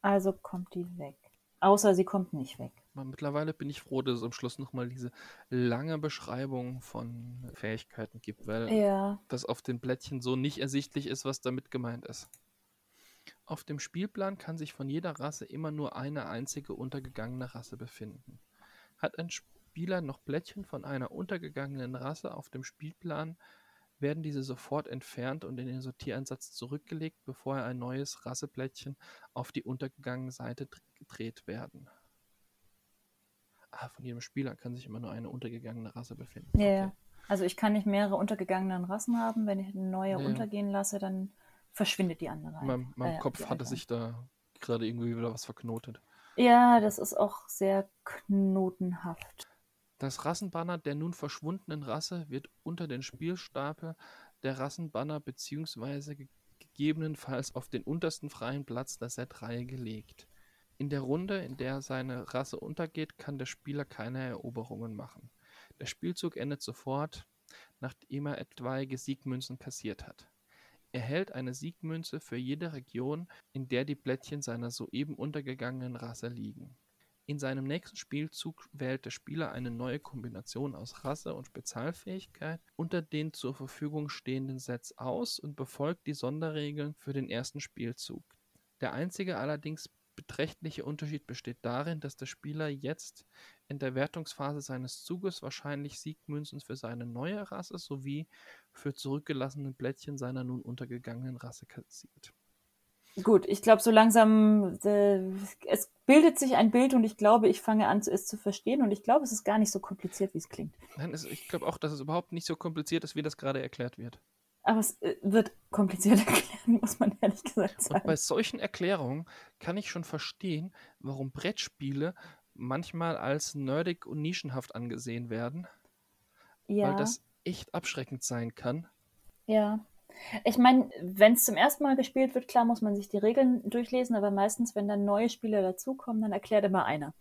Also kommt die weg. Außer sie kommt nicht weg. Mittlerweile bin ich froh, dass es am Schluss nochmal diese lange Beschreibung von Fähigkeiten gibt, weil Ja. das auf den Blättchen so nicht ersichtlich ist, was damit gemeint ist. Auf dem Spielplan kann sich von jeder Rasse immer nur eine einzige untergegangene Rasse befinden. Hat ein Spieler noch Blättchen von einer untergegangenen Rasse auf dem Spielplan, werden diese sofort entfernt und in den Sortiereinsatz zurückgelegt, bevor ein neues Rasseplättchen auf die untergegangene Seite dr- gedreht werden. Ah, von jedem Spieler kann sich immer nur eine untergegangene Rasse befinden. Ja, ja. Okay. Also ich kann nicht mehrere untergegangenen Rassen haben. Wenn ich eine neue Ja, untergehen lasse, dann verschwindet die andere. In meinem, einfach. meinem Äh, Kopf hatte sich da gerade irgendwie wieder was verknotet. Ja, das ist auch sehr knotenhaft. Das Rassenbanner der nun verschwundenen Rasse wird unter den Spielstapel der Rassenbanner bzw. ge gegebenenfalls auf den untersten freien Platz der Setreihe gelegt. In der Runde, in der seine Rasse untergeht, kann der Spieler keine Eroberungen machen. Der Spielzug endet sofort, nachdem er etwaige Siegmünzen kassiert hat. Er hält eine Siegmünze für jede Region, in der die Blättchen seiner soeben untergegangenen Rasse liegen. In seinem nächsten Spielzug wählt der Spieler eine neue Kombination aus Rasse und Spezialfähigkeit unter den zur Verfügung stehenden Sets aus und befolgt die Sonderregeln für den ersten Spielzug. Der einzige allerdings beträchtliche Unterschied besteht darin, dass der Spieler jetzt in der Wertungsphase seines Zuges wahrscheinlich Siegmünzen für seine neue Rasse sowie für zurückgelassene Blättchen seiner nun untergegangenen Rasse kassiert. Gut, ich glaube, so langsam, äh, es bildet sich ein Bild und ich glaube, ich fange an, es zu verstehen und ich glaube, es ist gar nicht so kompliziert, wie es klingt. Nein, es, ich glaube auch, dass es überhaupt nicht so kompliziert ist, wie das gerade erklärt wird. Aber es äh, wird kompliziert erklärt, muss man ehrlich gesagt sagen. Und bei solchen Erklärungen kann ich schon verstehen, warum Brettspiele manchmal als nerdig und nischenhaft angesehen werden. ja. Weil das echt abschreckend sein kann. Ja. Ich meine, wenn es zum ersten Mal gespielt wird, klar muss man sich die Regeln durchlesen, aber meistens, wenn dann neue Spieler dazukommen, dann erklärt immer einer.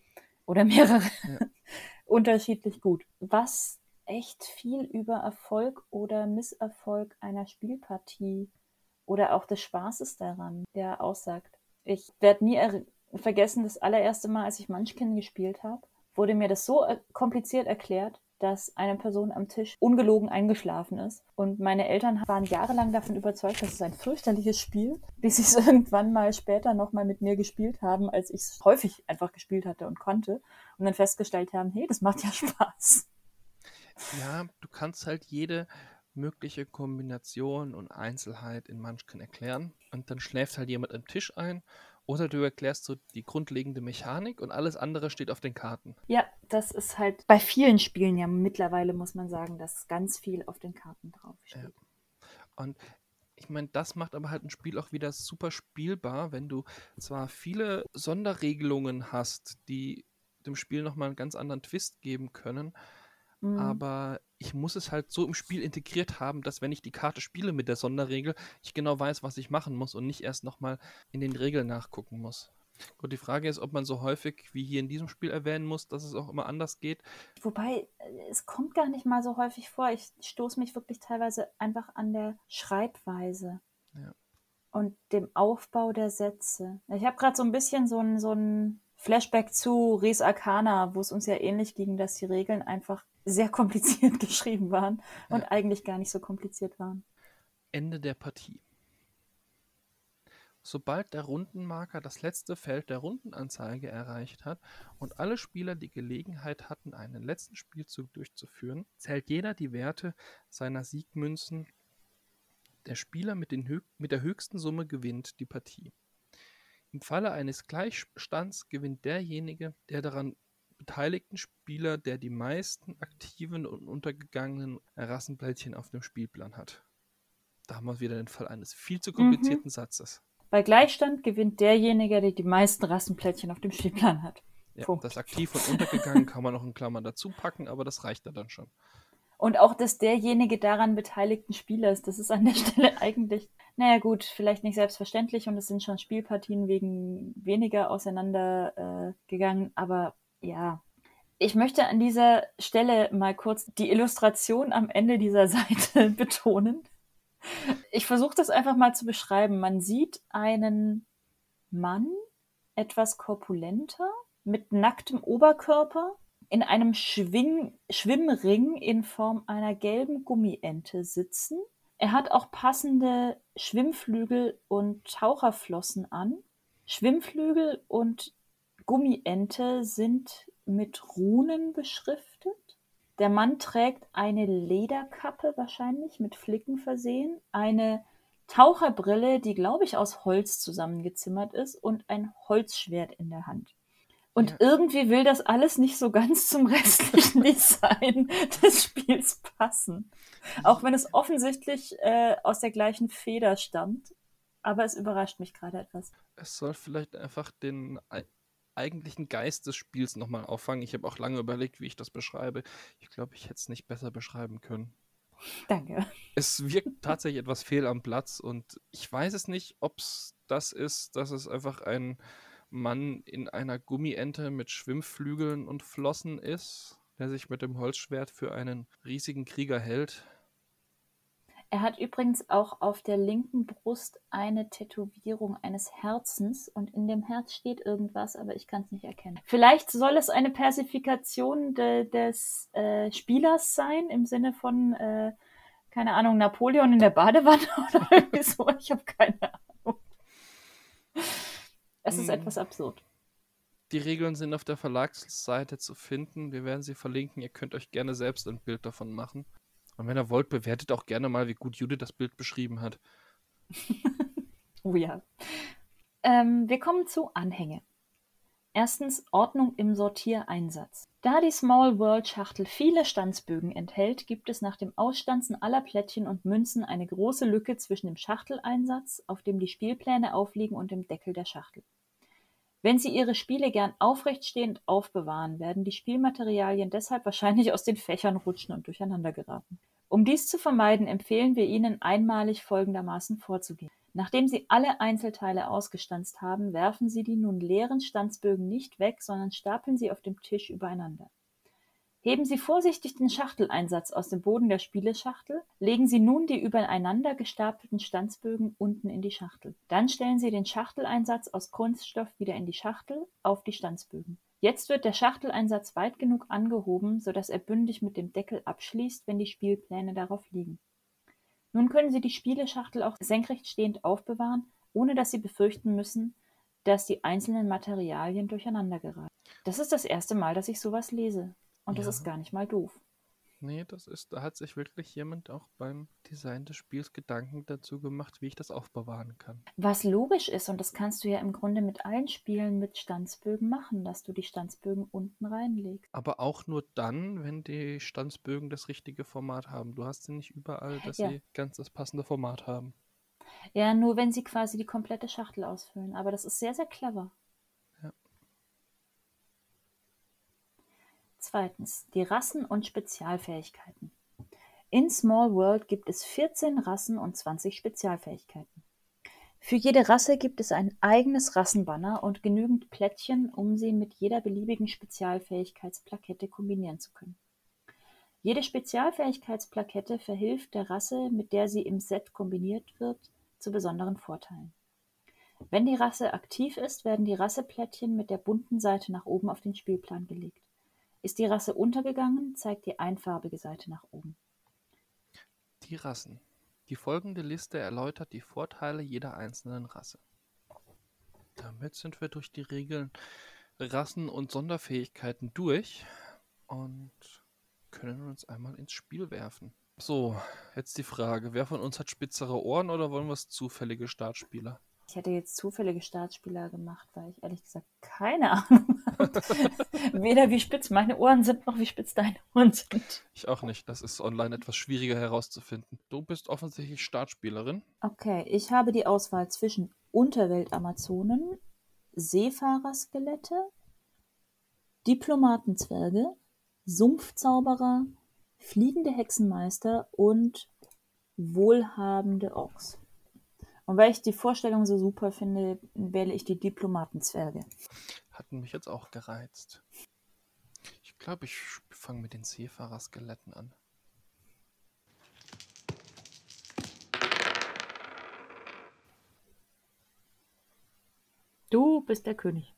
Oder mehrere. Ja. Unterschiedlich gut. Was echt viel über Erfolg oder Misserfolg einer Spielpartie oder auch des Spaßes daran, der aussagt. Ich werde nie er vergessen, das allererste Mal, als ich Munchkin gespielt habe, wurde mir das so äh, kompliziert erklärt, dass eine Person am Tisch ungelogen eingeschlafen ist. Und meine Eltern waren jahrelang davon überzeugt, dass es ein fürchterliches Spiel, bis sie es irgendwann mal später nochmal mit mir gespielt haben, als ich es häufig einfach gespielt hatte und konnte. Und dann festgestellt haben, hey, das macht ja Spaß. Ja, du kannst halt jede mögliche Kombination und Einzelheit in Munchkin erklären. Und dann schläft halt jemand am Tisch ein. Oder du erklärst so die grundlegende Mechanik und alles andere steht auf den Karten. Ja, das ist halt bei vielen Spielen ja mittlerweile, muss man sagen, dass ganz viel auf den Karten draufsteht. Ja. Und ich meine, das macht aber halt ein Spiel auch wieder super spielbar, wenn du zwar viele Sonderregelungen hast, die dem Spiel nochmal einen ganz anderen Twist geben können, Mhm. aber ich muss es halt so im Spiel integriert haben, dass wenn ich die Karte spiele mit der Sonderregel, ich genau weiß, was ich machen muss und nicht erst nochmal in den Regeln nachgucken muss. Gut, die Frage ist, ob man so häufig wie hier in diesem Spiel erwähnen muss, dass es auch immer anders geht. Wobei, äh, es kommt gar nicht mal so häufig vor. Ich stoße mich wirklich teilweise einfach an der Schreibweise Ja. und dem Aufbau der Sätze. Ich habe gerade so ein bisschen so ein, so ein Flashback zu Res Arcana, wo es uns ja ähnlich ging, dass die Regeln einfach sehr kompliziert geschrieben waren und Ja. eigentlich gar nicht so kompliziert waren. Ende der Partie. Sobald der Rundenmarker das letzte Feld der Rundenanzeige erreicht hat und alle Spieler die Gelegenheit hatten, einen letzten Spielzug durchzuführen, zählt jeder die Werte seiner Siegmünzen. Der Spieler mit, den mit der höchsten Summe gewinnt die Partie. Im Falle eines Gleichstands gewinnt derjenige, der daran beteiligten Spieler, der die meisten aktiven und untergegangenen Rassenplättchen auf dem Spielplan hat. Da haben wir wieder den Fall eines viel zu komplizierten Satzes. Bei Gleichstand gewinnt derjenige, der die meisten Rassenplättchen auf dem Spielplan hat. Ja, Punkt. das aktiv und untergegangen kann man noch in Klammern dazu packen, aber das reicht ja dann schon. Und auch, dass derjenige daran beteiligten Spieler ist. Das ist an der Stelle eigentlich, naja gut, vielleicht nicht selbstverständlich und es sind schon Spielpartien wegen weniger auseinandergegangen, äh, aber ja. Ich möchte an dieser Stelle mal kurz die Illustration am Ende dieser Seite betonen. Ich versuche das einfach mal zu beschreiben. Man sieht einen Mann, etwas korpulenter, mit nacktem Oberkörper, in einem Schwing Schwimmring in Form einer gelben Gummiente sitzen. Er hat auch passende Schwimmflügel und Taucherflossen an. Schwimmflügel und Gummiente sind mit Runen beschriftet. Der Mann trägt eine Lederkappe, wahrscheinlich mit Flicken versehen, eine Taucherbrille, die, glaube ich, aus Holz zusammengezimmert ist, und ein Holzschwert in der Hand. Und Ja. irgendwie will das alles nicht so ganz zum restlichen Design des Spiels passen. Auch wenn es offensichtlich äh, aus der gleichen Feder stammt. Aber es überrascht mich gerade etwas. Es soll vielleicht einfach den ei- eigentlichen Geist des Spiels nochmal auffangen. Ich habe auch lange überlegt, wie ich das beschreibe. Ich glaube, ich hätte es nicht besser beschreiben können. Danke. Es wirkt tatsächlich etwas fehl am Platz und ich weiß es nicht, ob es das ist, dass es einfach ein Mann in einer Gummiente mit Schwimmflügeln und Flossen ist, der sich mit dem Holzschwert für einen riesigen Krieger hält. Er hat übrigens auch auf der linken Brust eine Tätowierung eines Herzens und in dem Herz steht irgendwas, aber ich kann es nicht erkennen. Vielleicht soll es eine Persifikation de, des äh, Spielers sein, im Sinne von, äh, keine Ahnung, Napoleon in der Badewanne oder irgendwie so. Ich habe keine Ahnung. Es ist Hm. etwas absurd. Die Regeln sind auf der Verlagsseite zu finden. Wir werden sie verlinken. Ihr könnt euch gerne selbst ein Bild davon machen. Und wenn ihr wollt, bewertet auch gerne mal, wie gut Judith das Bild beschrieben hat. Oh ja. Ähm, wir kommen zu Anhänge. Erstens Ordnung im Sortiereinsatz. Da die Small World Schachtel viele Stanzbögen enthält, gibt es nach dem Ausstanzen aller Plättchen und Münzen eine große Lücke zwischen dem Schachteleinsatz, auf dem die Spielpläne aufliegen, und dem Deckel der Schachtel. Wenn Sie Ihre Spiele gern aufrechtstehend aufbewahren, werden die Spielmaterialien deshalb wahrscheinlich aus den Fächern rutschen und durcheinander geraten. Um dies zu vermeiden, empfehlen wir Ihnen einmalig folgendermaßen vorzugehen. Nachdem Sie alle Einzelteile ausgestanzt haben, werfen Sie die nun leeren Stanzbögen nicht weg, sondern stapeln sie auf dem Tisch übereinander. Heben Sie vorsichtig den Schachteleinsatz aus dem Boden der Spieleschachtel, legen Sie nun die übereinander gestapelten Stanzbögen unten in die Schachtel. Dann stellen Sie den Schachteleinsatz aus Kunststoff wieder in die Schachtel auf die Stanzbögen. Jetzt wird der Schachteleinsatz weit genug angehoben, sodass er bündig mit dem Deckel abschließt, wenn die Spielpläne darauf liegen. Nun können Sie die Spieleschachtel auch senkrecht stehend aufbewahren, ohne dass Sie befürchten müssen, dass die einzelnen Materialien durcheinander geraten. Das ist das erste Mal, dass ich sowas lese. Und das Ja. ist gar nicht mal doof. Nee, das ist, da hat sich wirklich jemand auch beim Design des Spiels Gedanken dazu gemacht, wie ich das aufbewahren kann. Was logisch ist, und das kannst du ja im Grunde mit allen Spielen mit Stanzbögen machen, dass du die Stanzbögen unten reinlegst. Aber auch nur dann, wenn die Stanzbögen das richtige Format haben. Du hast sie nicht überall, dass Ja. sie ganz das passende Format haben. Ja, nur wenn sie quasi die komplette Schachtel ausfüllen. Aber das ist sehr, sehr clever. Zweitens, die Rassen und Spezialfähigkeiten. In Small World gibt es 14 Rassen und 20 Spezialfähigkeiten. Für jede Rasse gibt es ein eigenes Rassenbanner und genügend Plättchen, um sie mit jeder beliebigen Spezialfähigkeitsplakette kombinieren zu können. Jede Spezialfähigkeitsplakette verhilft der Rasse, mit der sie im Set kombiniert wird, zu besonderen Vorteilen. Wenn die Rasse aktiv ist, werden die Rasseplättchen mit der bunten Seite nach oben auf den Spielplan gelegt. Ist die Rasse untergegangen, zeigt die einfarbige Seite nach oben. Die Rassen. Die folgende Liste erläutert die Vorteile jeder einzelnen Rasse. Damit sind wir durch die Regeln Rassen und Sonderfähigkeiten durch und können uns einmal ins Spiel werfen. So, jetzt die Frage, wer von uns hat spitzere Ohren oder wollen wir es zufällige Startspieler? Ich hätte jetzt zufällige Startspieler gemacht, weil ich ehrlich gesagt keine Ahnung habe. Weder wie spitz meine Ohren sind, noch wie spitz deine Ohren sind. Ich auch nicht, das ist online etwas schwieriger herauszufinden. Du bist offensichtlich Startspielerin. Okay, ich habe die Auswahl zwischen Unterwelt-Amazonen, Seefahrerskelette, Diplomatenzwerge, Sumpfzauberer, fliegende Hexenmeister und wohlhabende Orks. Und weil ich die Vorstellung so super finde, wähle ich die Diplomatenzwerge. Hatten mich jetzt auch gereizt. Ich glaube, ich fange mit den Seefahrerskeletten an. Du bist der König.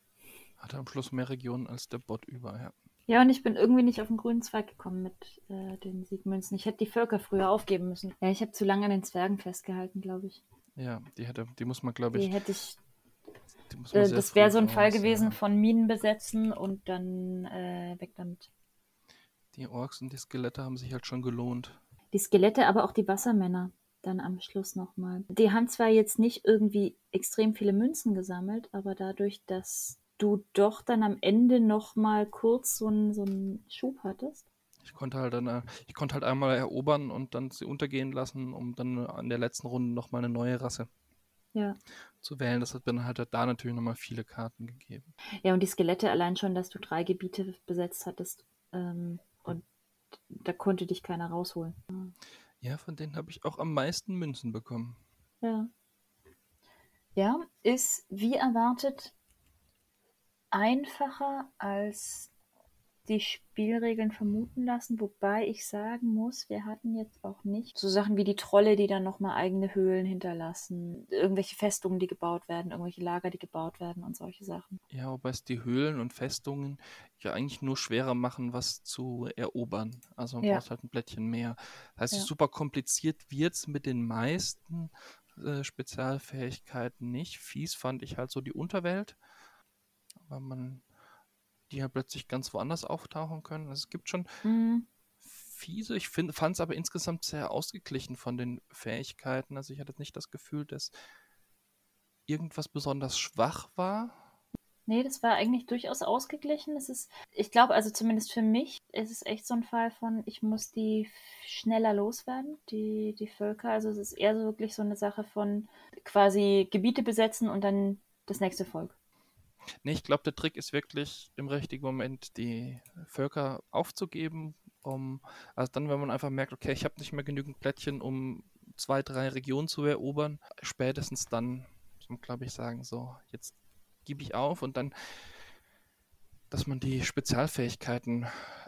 Hatte am Schluss mehr Regionen als der Bot über, ja. Ja, und ich bin irgendwie nicht auf den grünen Zweig gekommen mit äh, den Siegmünzen. Ich hätte die Völker früher aufgeben müssen. Ja, ich habe zu lange an den Zwergen festgehalten, glaube ich. Ja, die hätte, die muss man, glaube Die ich. hätte ich. Die Äh, das wäre so ein Fall gewesen ja. von Minen besetzen und dann äh, weg damit. Die Orks und die Skelette haben sich halt schon gelohnt. Die Skelette, aber auch die Wassermänner dann am Schluss nochmal. Die haben zwar jetzt nicht irgendwie extrem viele Münzen gesammelt, aber dadurch, dass du doch dann am Ende nochmal kurz so einen so einen Schub hattest. Ich konnte halt dann, äh, ich konnte halt einmal erobern und dann sie untergehen lassen, um dann an der letzten Runde nochmal eine neue Rasse Ja. zu wählen. Das hat dann halt da natürlich nochmal viele Karten gegeben. Ja, und die Skelette allein schon, dass du drei Gebiete besetzt hattest ähm, und da konnte dich keiner rausholen. Ja, von denen habe ich auch am meisten Münzen bekommen. Ja. Ja, ist wie erwartet einfacher als die Spielregeln vermuten lassen, wobei ich sagen muss, wir hatten jetzt auch nicht so Sachen wie die Trolle, die dann nochmal eigene Höhlen hinterlassen, irgendwelche Festungen, die gebaut werden, irgendwelche Lager, die gebaut werden und solche Sachen. Ja, wobei es die Höhlen und Festungen ja eigentlich nur schwerer machen, was zu erobern. Also man Ja. braucht halt ein Blättchen mehr. Das heißt, Ja. super kompliziert wird es mit den meisten äh, Spezialfähigkeiten nicht. Fies fand ich halt so die Unterwelt, weil man die ja plötzlich ganz woanders auftauchen können. Also es gibt schon Mhm. fiese. Ich fand es aber insgesamt sehr ausgeglichen von den Fähigkeiten. Also ich hatte nicht das Gefühl, dass irgendwas besonders schwach war. Nee, das war eigentlich durchaus ausgeglichen. Es ist, ich glaube, also zumindest für mich ist es echt so ein Fall von, ich muss die schneller loswerden, die, die Völker. Also es ist eher so wirklich so eine Sache von quasi Gebiete besetzen und dann das nächste Volk. Nee, ich glaube, der Trick ist wirklich im richtigen Moment die Völker aufzugeben, um, also dann, wenn man einfach merkt, okay, ich habe nicht mehr genügend Plättchen, um zwei, drei Regionen zu erobern, spätestens dann, glaube ich, sagen, so, jetzt gebe ich auf und dann, dass man die Spezialfähigkeiten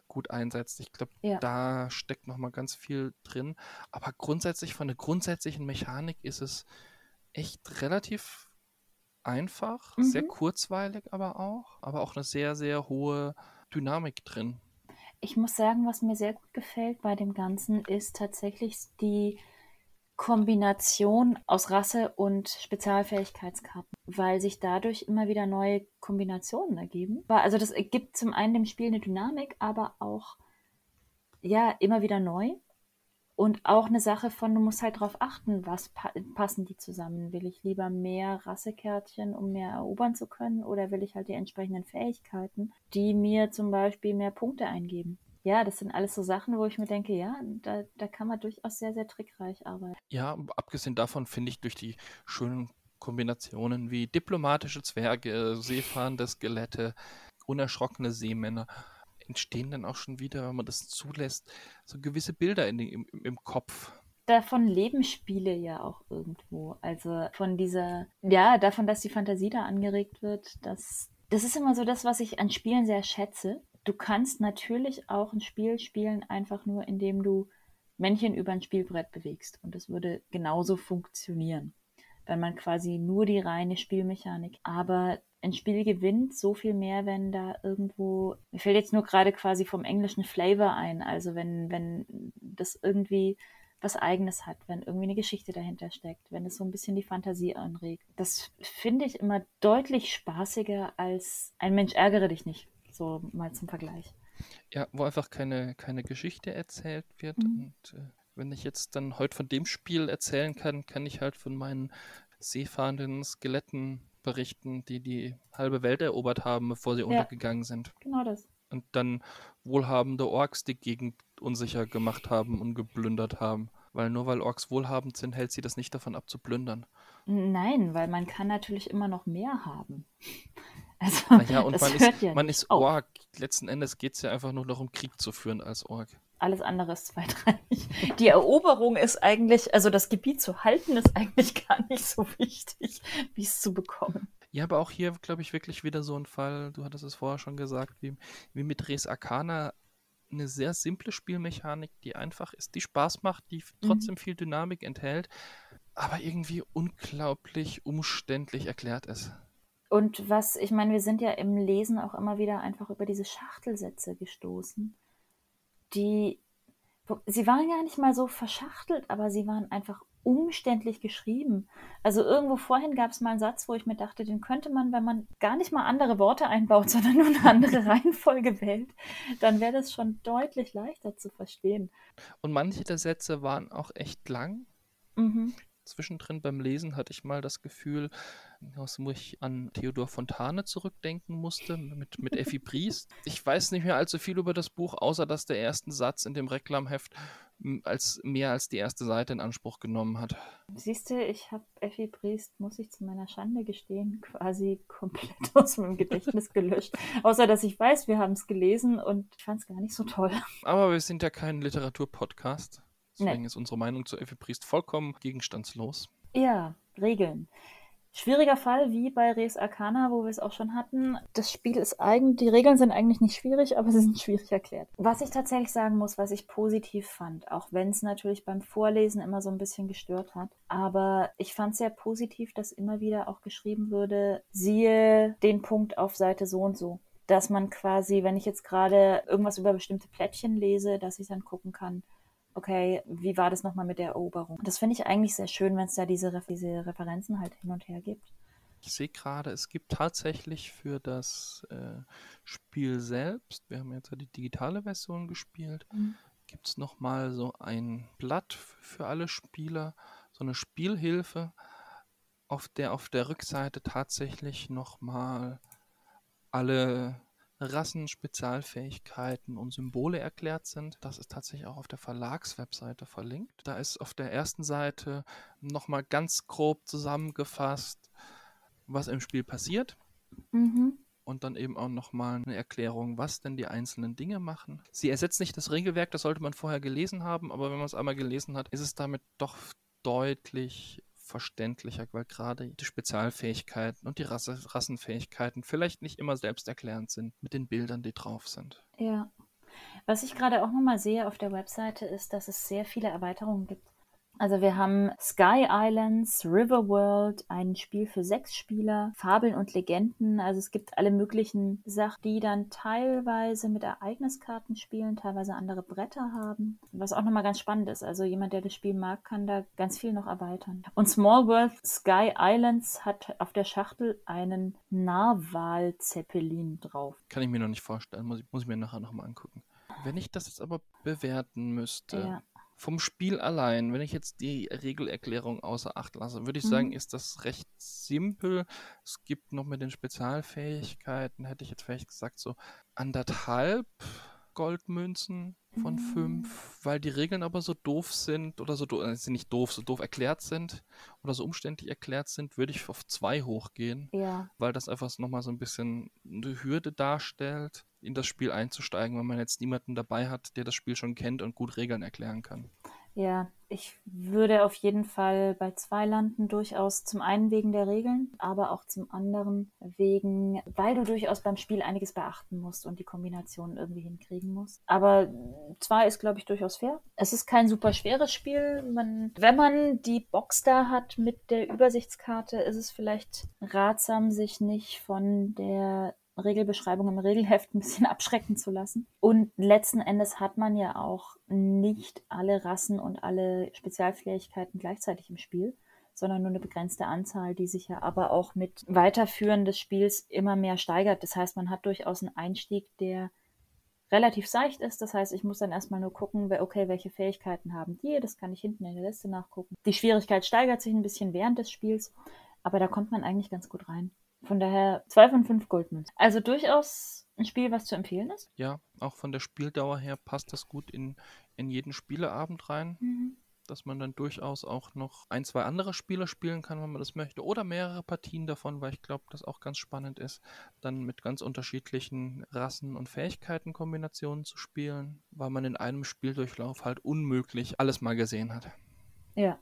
gut einsetzt. Ich glaube, ja. da steckt noch mal ganz viel drin. Aber grundsätzlich von der grundsätzlichen Mechanik ist es echt relativ einfach, mhm. sehr kurzweilig aber auch, aber auch eine sehr, sehr hohe Dynamik drin. Ich muss sagen, was mir sehr gut gefällt bei dem Ganzen, ist tatsächlich die Kombination aus Rasse und Spezialfähigkeitskarten, weil sich dadurch immer wieder neue Kombinationen ergeben. Also das gibt zum einen dem Spiel eine Dynamik, aber auch ja immer wieder neu und auch eine Sache von du musst halt darauf achten, was pa passen die zusammen. Will ich lieber mehr Rassekärtchen, um mehr erobern zu können, oder will ich halt die entsprechenden Fähigkeiten, die mir zum Beispiel mehr Punkte eingeben? ja, das sind alles so Sachen, wo ich mir denke, ja, da, da kann man durchaus sehr, sehr trickreich arbeiten. Ja, abgesehen davon finde ich durch die schönen Kombinationen wie diplomatische Zwerge, seefahrende Skelette, unerschrockene Seemänner, entstehen dann auch schon wieder, wenn man das zulässt, so gewisse Bilder in den, im, im Kopf. Davon leben Spiele ja auch irgendwo. Also von dieser, ja, davon, dass die Fantasie da angeregt wird, dass das ist immer so das, was ich an Spielen sehr schätze, Du kannst natürlich auch ein Spiel spielen, einfach nur indem du Männchen über ein Spielbrett bewegst. Und das würde genauso funktionieren, wenn man quasi nur die reine Spielmechanik. Aber ein Spiel gewinnt so viel mehr, wenn da irgendwo, mir fällt jetzt nur gerade quasi vom englischen Flavor ein, also wenn, wenn das irgendwie was Eigenes hat, wenn irgendwie eine Geschichte dahinter steckt, wenn es so ein bisschen die Fantasie anregt. Das finde ich immer deutlich spaßiger als ein Mensch ärgere dich nicht so mal zum Vergleich. Ja, wo einfach keine, keine Geschichte erzählt wird. Mhm. Und äh, wenn ich jetzt dann heute von dem Spiel erzählen kann, kann ich halt von meinen seefahrenden Skeletten berichten, die die halbe Welt erobert haben, bevor sie ja. untergegangen sind. Genau das. Und dann wohlhabende Orks die Gegend unsicher gemacht haben und geplündert haben. Weil nur weil Orks wohlhabend sind, hält sie das nicht davon ab zu plündern. Nein, weil man kann natürlich immer noch mehr haben. Also, naja, und man ist, ja man ist Ork. Letzten Endes geht es ja einfach nur darum, Krieg zu führen als Ork. Alles andere ist zweitrangig. Die Eroberung ist eigentlich, also das Gebiet zu halten, ist eigentlich gar nicht so wichtig, wie es zu bekommen. Ja, aber auch hier, glaube ich, wirklich wieder so ein Fall, du hattest es vorher schon gesagt, wie, wie mit Res Arcana, eine sehr simple Spielmechanik, die einfach ist, die Spaß macht, die trotzdem mhm. viel Dynamik enthält, aber irgendwie unglaublich umständlich erklärt ist. Und was, ich meine, wir sind ja im Lesen auch immer wieder einfach über diese Schachtelsätze gestoßen, die, sie waren ja nicht mal so verschachtelt, aber sie waren einfach umständlich geschrieben. Also irgendwo vorhin gab es mal einen Satz, wo ich mir dachte, den könnte man, wenn man gar nicht mal andere Worte einbaut, sondern nur eine andere Reihenfolge wählt, dann wäre das schon deutlich leichter zu verstehen. Und manche der Sätze waren auch echt lang. Mhm zwischendrin beim Lesen hatte ich mal das Gefühl, dass ich an Theodor Fontane zurückdenken musste mit, mit Effi Briest. Ich weiß nicht mehr allzu viel über das Buch, außer dass der erste Satz in dem Reklamheft als mehr als die erste Seite in Anspruch genommen hat. Siehst du, ich habe Effi Briest, muss ich zu meiner Schande gestehen, quasi komplett aus meinem Gedächtnis gelöscht. Außer dass ich weiß, wir haben es gelesen und ich fand es gar nicht so toll. Aber wir sind ja kein Literaturpodcast. Deswegen nee. ist unsere Meinung zu Effi Priest vollkommen gegenstandslos. Ja, Regeln. Schwieriger Fall wie bei Res Arcana, wo wir es auch schon hatten. Das Spiel ist eigentlich, die Regeln sind eigentlich nicht schwierig, aber sie sind schwierig erklärt. Was ich tatsächlich sagen muss, was ich positiv fand, auch wenn es natürlich beim Vorlesen immer so ein bisschen gestört hat, aber ich fand sehr positiv, dass immer wieder auch geschrieben würde, siehe den Punkt auf Seite so und so. Dass man quasi, wenn ich jetzt gerade irgendwas über bestimmte Plättchen lese, dass ich dann gucken kann, okay, wie war das nochmal mit der Eroberung? Das finde ich eigentlich sehr schön, wenn es da diese, diese Referenzen halt hin und her gibt. Ich sehe gerade, es gibt tatsächlich für das äh, Spiel selbst, wir haben jetzt ja die digitale Version gespielt, mhm. gibt es nochmal so ein Blatt für alle Spieler, so eine Spielhilfe, auf der auf der Rückseite tatsächlich nochmal alle Rassen, Spezialfähigkeiten und Symbole erklärt sind. Das ist tatsächlich auch auf der Verlagswebseite verlinkt. Da ist auf der ersten Seite nochmal ganz grob zusammengefasst, was im Spiel passiert. Mhm. Und dann eben auch nochmal eine Erklärung, was denn die einzelnen Dinge machen. Sie ersetzt nicht das Regelwerk, das sollte man vorher gelesen haben, aber wenn man es einmal gelesen hat, ist es damit doch deutlich verständlicher, weil gerade die Spezialfähigkeiten und die Rasse, Rassenfähigkeiten vielleicht nicht immer selbsterklärend sind mit den Bildern, die drauf sind. Ja. Was ich gerade auch nochmal sehe auf der Webseite ist, dass es sehr viele Erweiterungen gibt. Also wir haben Sky Islands, Riverworld, ein Spiel für sechs Spieler, Fabeln und Legenden. Also es gibt alle möglichen Sachen, die dann teilweise mit Ereigniskarten spielen, teilweise andere Bretter haben. Was auch nochmal ganz spannend ist. Also jemand, der das Spiel mag, kann da ganz viel noch erweitern. Und Small World Sky Islands hat auf der Schachtel einen Narwal-Zeppelin drauf. Kann ich mir noch nicht vorstellen, muss ich, muss ich mir nachher nochmal angucken. Wenn ich das jetzt aber bewerten müsste, Ja. Vom Spiel allein, wenn ich jetzt die Regelerklärung außer Acht lasse, würde ich Mhm. sagen, ist das recht simpel. Es gibt noch mit den Spezialfähigkeiten, hätte ich jetzt vielleicht gesagt, so anderthalb Goldmünzen von Mhm. fünf, weil die Regeln aber so doof sind oder so doof, äh, sind nicht doof, so doof erklärt sind oder so umständlich erklärt sind, würde ich auf zwei hochgehen Ja, weil das einfach nochmal so ein bisschen eine Hürde darstellt, in das Spiel einzusteigen, wenn man jetzt niemanden dabei hat, der das Spiel schon kennt und gut Regeln erklären kann. ja. Ich würde auf jeden Fall bei zwei landen, durchaus zum einen wegen der Regeln, aber auch zum anderen wegen, weil du durchaus beim Spiel einiges beachten musst und die Kombinationen irgendwie hinkriegen musst. Aber zwei ist, glaube ich, durchaus fair. Es ist kein super schweres Spiel. Man, wenn man die Box da hat mit der Übersichtskarte, ist es vielleicht ratsam, sich nicht von der Regelbeschreibung im Regelheft ein bisschen abschrecken zu lassen. Und letzten Endes hat man ja auch nicht alle Rassen und alle Spezialfähigkeiten gleichzeitig im Spiel, sondern nur eine begrenzte Anzahl, die sich ja aber auch mit Weiterführen des Spiels immer mehr steigert. Das heißt, man hat durchaus einen Einstieg, der relativ seicht ist. Das heißt, ich muss dann erstmal nur gucken, okay, welche Fähigkeiten haben die. Das kann ich hinten in der Liste nachgucken. Die Schwierigkeit steigert sich ein bisschen während des Spiels, aber da kommt man eigentlich ganz gut rein. Von daher zwei von fünf Goldmünzen. Also durchaus ein Spiel, was zu empfehlen ist. Ja, auch von der Spieldauer her passt das gut in, in jeden Spieleabend rein, dass man dann durchaus auch noch ein, zwei andere Spiele spielen kann, wenn man das möchte, oder mehrere Partien davon, weil ich glaube, das auch ganz spannend ist, dann mit ganz unterschiedlichen Rassen und Fähigkeitenkombinationen zu spielen, weil man in einem Spieldurchlauf halt unmöglich alles mal gesehen hat. Ja.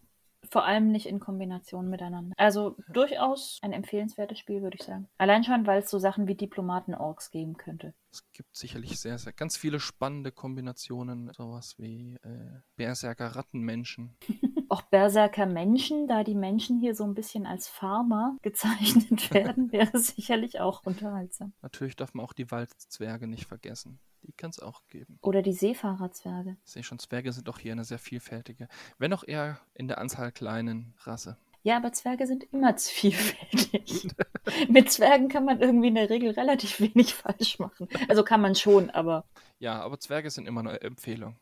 Vor allem nicht in Kombination miteinander. Also durchaus ein empfehlenswertes Spiel, würde ich sagen. Allein schon, weil es so Sachen wie Diplomaten-Orks geben könnte. Es gibt sicherlich sehr, sehr ganz viele spannende Kombinationen, sowas wie äh, Berserker Rattenmenschen. Auch Berserker Menschen, da die Menschen hier so ein bisschen als Farmer gezeichnet werden, wäre sicherlich auch unterhaltsam. Natürlich darf man auch die Waldzwerge nicht vergessen. Die kann es auch geben. Oder die Seefahrerzwerge. Ich sehe schon, Zwerge sind auch hier eine sehr vielfältige, wenn auch eher in der Anzahl kleinen Rasse. Ja, aber Zwerge sind immer zu vielfältig. Mit Zwergen kann man irgendwie in der Regel relativ wenig falsch machen. Also kann man schon, aber Ja, aber Zwerge sind immer eine Empfehlung.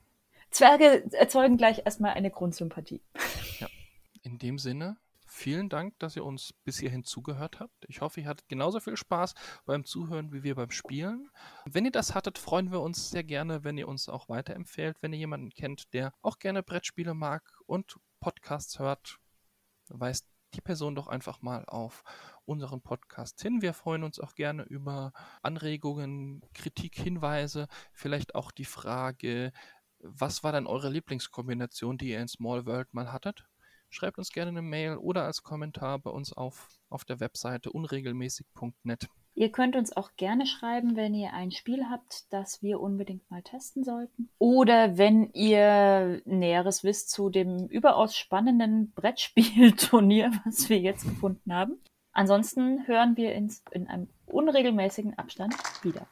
Zwerge erzeugen gleich erstmal eine Grundsympathie. In dem Sinne, vielen Dank, dass ihr uns bis hierhin zugehört habt. Ich hoffe, ihr hattet genauso viel Spaß beim Zuhören wie wir beim Spielen. Wenn ihr das hattet, freuen wir uns sehr gerne, wenn ihr uns auch weiterempfehlt. Wenn ihr jemanden kennt, der auch gerne Brettspiele mag und Podcasts hört, weist die Person doch einfach mal auf unseren Podcast hin. Wir freuen uns auch gerne über Anregungen, Kritik, Hinweise, vielleicht auch die Frage, was war denn eure Lieblingskombination, die ihr in Small World mal hattet? Schreibt uns gerne eine Mail oder als Kommentar bei uns auf, auf der Webseite unregelmäßig.net. Ihr könnt uns auch gerne schreiben, wenn ihr ein Spiel habt, das wir unbedingt mal testen sollten. Oder wenn ihr Näheres wisst zu dem überaus spannenden Brettspielturnier, was wir jetzt gefunden haben. Ansonsten hören wir uns in einem unregelmäßigen Abstand wieder.